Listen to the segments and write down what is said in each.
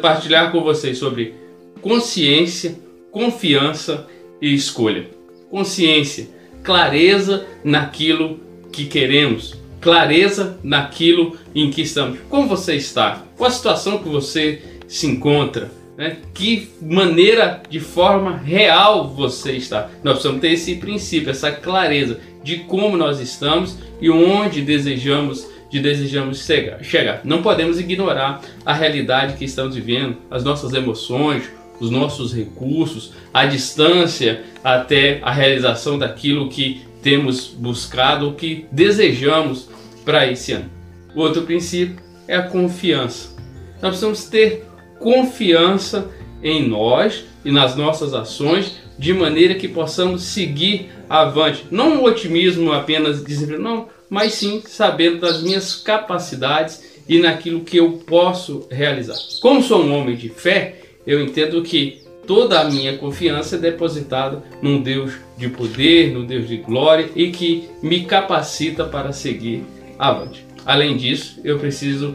partilhar com vocês sobre consciência, confiança e escolha. Consciência, clareza naquilo que queremos, clareza naquilo em que estamos. Como você está? Qual a situação que você se encontra? Né? Que maneira, de forma real você está? Nós precisamos ter esse princípio, essa clareza de como nós estamos e onde desejamos de desejamos chegar. Não podemos ignorar a realidade que estamos vivendo, as nossas emoções, os nossos recursos, a distância até a realização daquilo que temos buscado, o que desejamos para esse ano. O outro princípio é a confiança. Nós precisamos ter confiança em nós e nas nossas ações, de maneira que possamos seguir avante. Não um otimismo apenas dizendo, não, mas sim sabendo das minhas capacidades e naquilo que eu posso realizar. Como sou um homem de fé, eu entendo que toda a minha confiança é depositada num Deus de poder, num Deus de glória e que me capacita para seguir avante. Além disso, eu preciso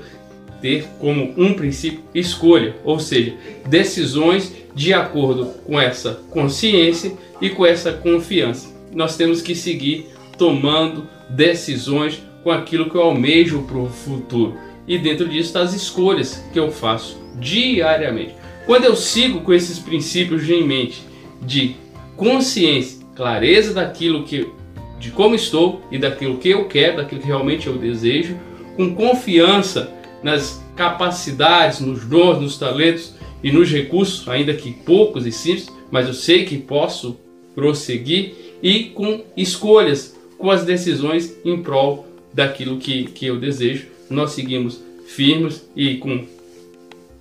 ter como um princípio escolha, ou seja, decisões de acordo com essa consciência e com essa confiança. Nós temos que seguir tomando decisões com aquilo que eu almejo para o futuro. E dentro disso está as escolhas que eu faço diariamente. Quando eu sigo com esses princípios em mente de consciência, clareza daquilo que de como estou e daquilo que eu quero, daquilo que realmente eu desejo, com confiança nas capacidades, nos dons, nos talentos e nos recursos, ainda que poucos e simples, mas eu sei que posso prosseguir e com escolhas, com as decisões em prol daquilo que, que eu desejo. Nós seguimos firmes e com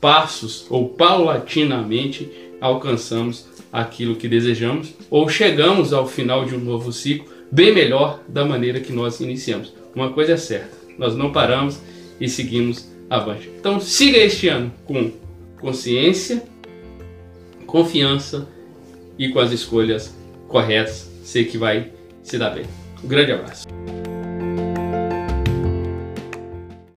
passos ou paulatinamente alcançamos aquilo que desejamos ou chegamos ao final de um novo ciclo bem melhor da maneira que nós iniciamos. Uma coisa é certa, nós não paramos e seguimos avante. Então siga este ano com consciência, confiança e com as escolhas corretas. Sei que vai se dar bem. Um grande abraço.